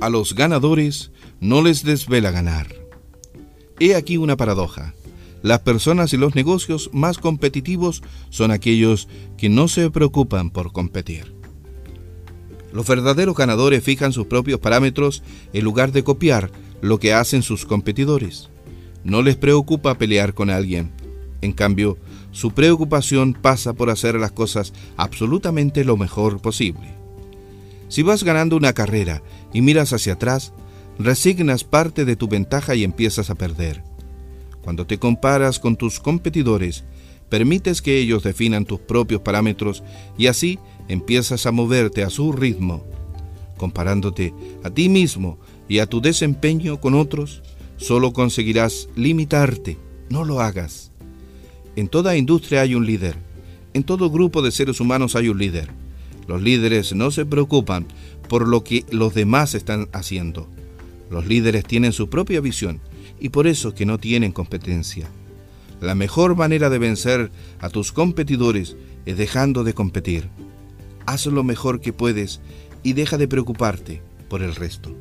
A los ganadores no les desvela ganar. He aquí una paradoja. Las personas y los negocios más competitivos son aquellos que no se preocupan por competir. Los verdaderos ganadores fijan sus propios parámetros en lugar de copiar lo que hacen sus competidores. No les preocupa pelear con alguien. En cambio, su preocupación pasa por hacer las cosas absolutamente lo mejor posible. Si vas ganando una carrera y miras hacia atrás, resignas parte de tu ventaja y empiezas a perder. Cuando te comparas con tus competidores, permites que ellos definan tus propios parámetros y así empiezas a moverte a su ritmo. Comparándote a ti mismo y a tu desempeño con otros, solo conseguirás limitarte. No lo hagas. En toda industria hay un líder. En todo grupo de seres humanos hay un líder. Los líderes no se preocupan por lo que los demás están haciendo. Los líderes tienen su propia visión y por eso que no tienen competencia. La mejor manera de vencer a tus competidores es dejando de competir. Haz lo mejor que puedes y deja de preocuparte por el resto.